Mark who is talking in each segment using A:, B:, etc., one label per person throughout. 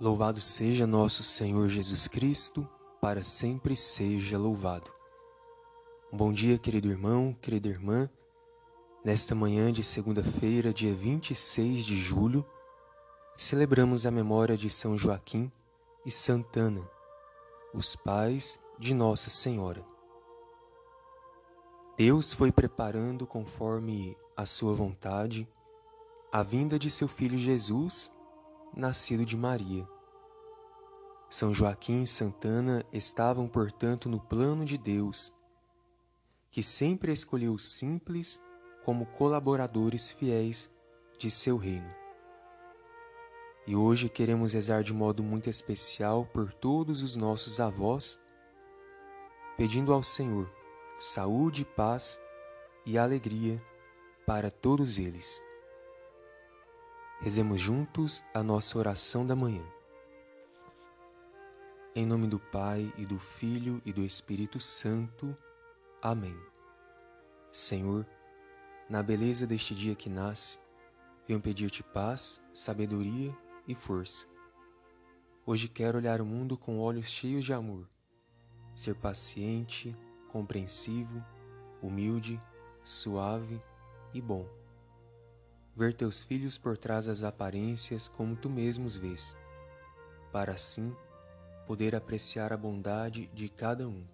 A: Louvado seja nosso Senhor Jesus Cristo, para sempre seja louvado. Um bom dia, querido irmão, querida irmã. Nesta manhã de segunda-feira, dia 26 de julho, celebramos a memória de São Joaquim e Santana, os pais de Nossa Senhora. Deus foi preparando conforme a sua vontade a vinda de seu filho Jesus nascido de Maria. São Joaquim e Santana estavam, portanto, no plano de Deus, que sempre escolheu os simples como colaboradores fiéis de seu reino. E hoje queremos rezar de modo muito especial por todos os nossos avós, pedindo ao Senhor saúde, paz e alegria para todos eles. Rezemos juntos a nossa oração da manhã. Em nome do Pai e do Filho e do Espírito Santo. Amém. Senhor, na beleza deste dia que nasce, venho pedir-te paz, sabedoria e força. Hoje quero olhar o mundo com olhos cheios de amor, ser paciente, compreensivo, humilde, suave e bom ver teus filhos por trás das aparências como tu mesmo os vês, para assim poder apreciar a bondade de cada um.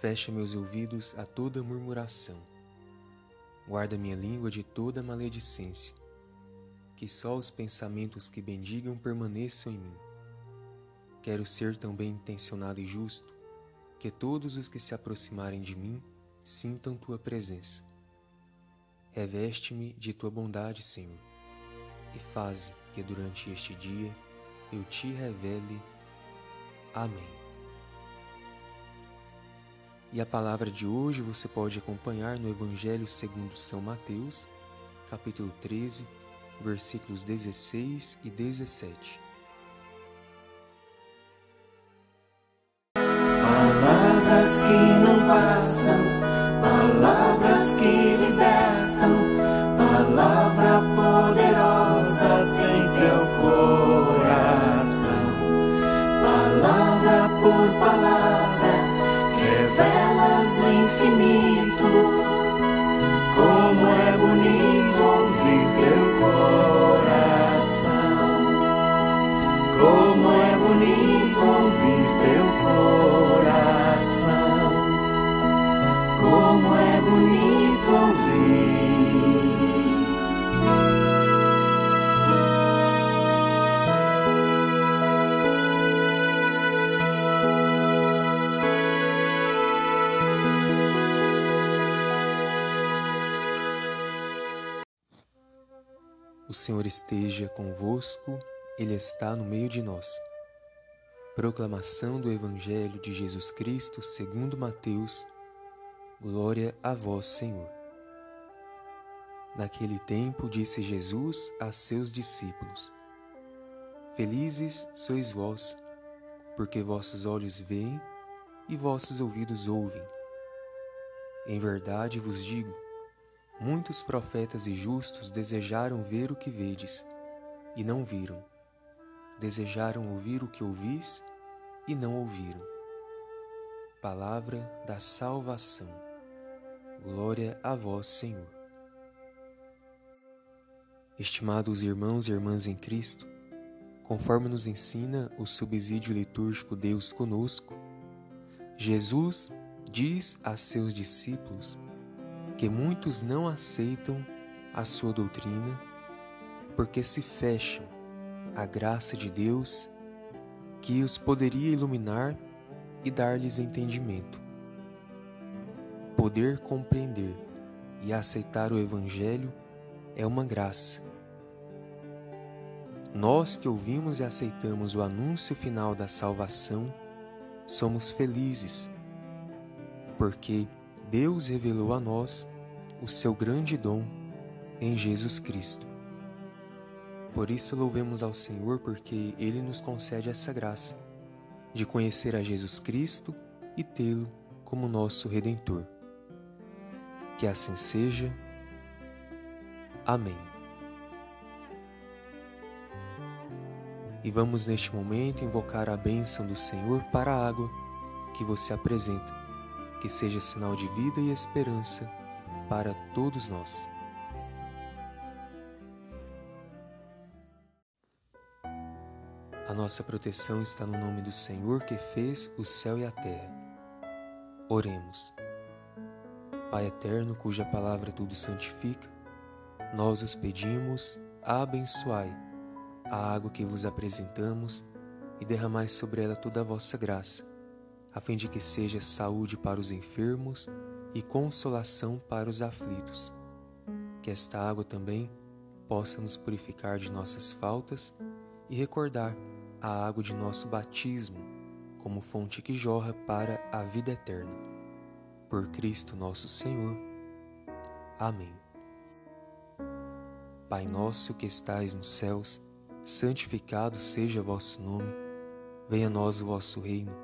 A: Fecha meus ouvidos a toda murmuração. Guarda minha língua de toda maledicência. Que só os pensamentos que bendigam permaneçam em mim. Quero ser tão bem intencionado e justo que todos os que se aproximarem de mim sintam tua presença Reveste-me de tua bondade, Senhor, e faze que durante este dia eu te revele. Amém. E a palavra de hoje você pode acompanhar no Evangelho segundo São Mateus, capítulo 13, versículos 16 e 17.
B: Palavras que não passam, palavras que
A: O Senhor esteja convosco, Ele está no meio de nós. Proclamação do Evangelho de Jesus Cristo segundo Mateus. Glória a vós, Senhor. Naquele tempo disse Jesus a seus discípulos: Felizes sois vós, porque vossos olhos veem e vossos ouvidos ouvem. Em verdade vos digo, Muitos profetas e justos desejaram ver o que vedes, e não viram. Desejaram ouvir o que ouvis, e não ouviram. Palavra da salvação. Glória a vós, Senhor. Estimados irmãos e irmãs em Cristo, conforme nos ensina o subsídio litúrgico Deus conosco, Jesus diz a seus discípulos que muitos não aceitam a sua doutrina porque se fecham à graça de Deus que os poderia iluminar e dar-lhes entendimento. Poder compreender e aceitar o Evangelho é uma graça. Nós que ouvimos e aceitamos o anúncio final da salvação, somos felizes, porque Deus revelou a nós o seu grande dom em Jesus Cristo. Por isso louvemos ao Senhor porque Ele nos concede essa graça de conhecer a Jesus Cristo e tê-lo como nosso Redentor. Que assim seja. Amém. E vamos neste momento invocar a bênção do Senhor para a água que você apresenta, que seja sinal de vida e esperança para todos nós. A nossa proteção está no nome do Senhor que fez o céu e a terra. Oremos. Pai eterno, cuja palavra tudo santifica, nós os pedimos, abençoai a água que vos apresentamos e derramai sobre ela toda a vossa graça, a fim de que seja saúde para os enfermos e consolação para os aflitos. Que esta água também possa nos purificar de nossas faltas e recordar a água de nosso batismo como fonte que jorra para a vida eterna por Cristo nosso Senhor. Amém. Pai nosso que estais nos céus, santificado seja vosso nome. Venha a nós o vosso reino.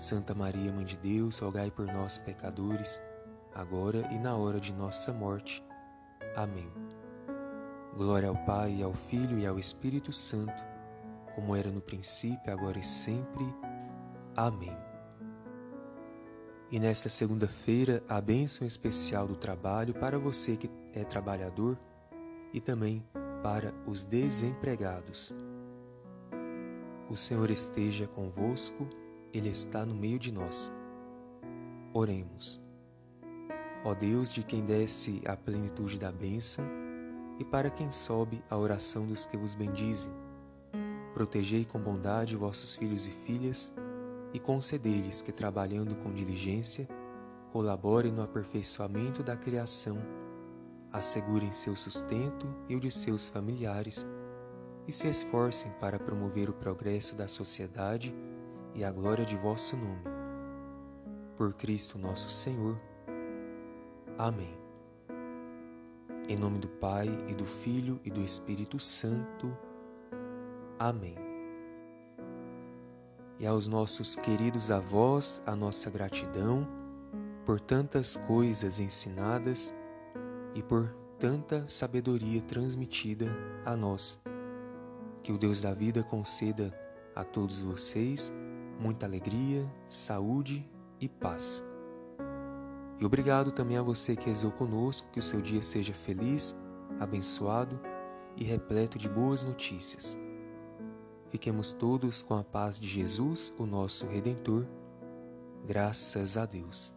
A: Santa Maria, Mãe de Deus, rogai por nós, pecadores, agora e na hora de nossa morte. Amém. Glória ao Pai, ao Filho e ao Espírito Santo, como era no princípio, agora e sempre. Amém. E nesta segunda-feira, a bênção especial do trabalho para você que é trabalhador e também para os desempregados. O Senhor esteja convosco, Ele está no meio de nós. Oremos. Ó Deus, de quem desce a plenitude da bênção, e para quem sobe a oração dos que vos bendizem, protegei com bondade vossos filhos e filhas e conceder-lhes que, trabalhando com diligência, colaborem no aperfeiçoamento da criação, assegurem seu sustento e o de seus familiares e se esforcem para promover o progresso da sociedade e a glória de vosso nome. Por Cristo nosso Senhor. Amém. Em nome do Pai e do Filho e do Espírito Santo. Amém e aos nossos queridos avós a nossa gratidão por tantas coisas ensinadas e por tanta sabedoria transmitida a nós. Que o Deus da vida conceda a todos vocês muita alegria, saúde e paz. E obrigado também a você que rezou conosco, que o seu dia seja feliz, abençoado e repleto de boas notícias. Fiquemos todos com a paz de Jesus, o nosso Redentor. Graças a Deus.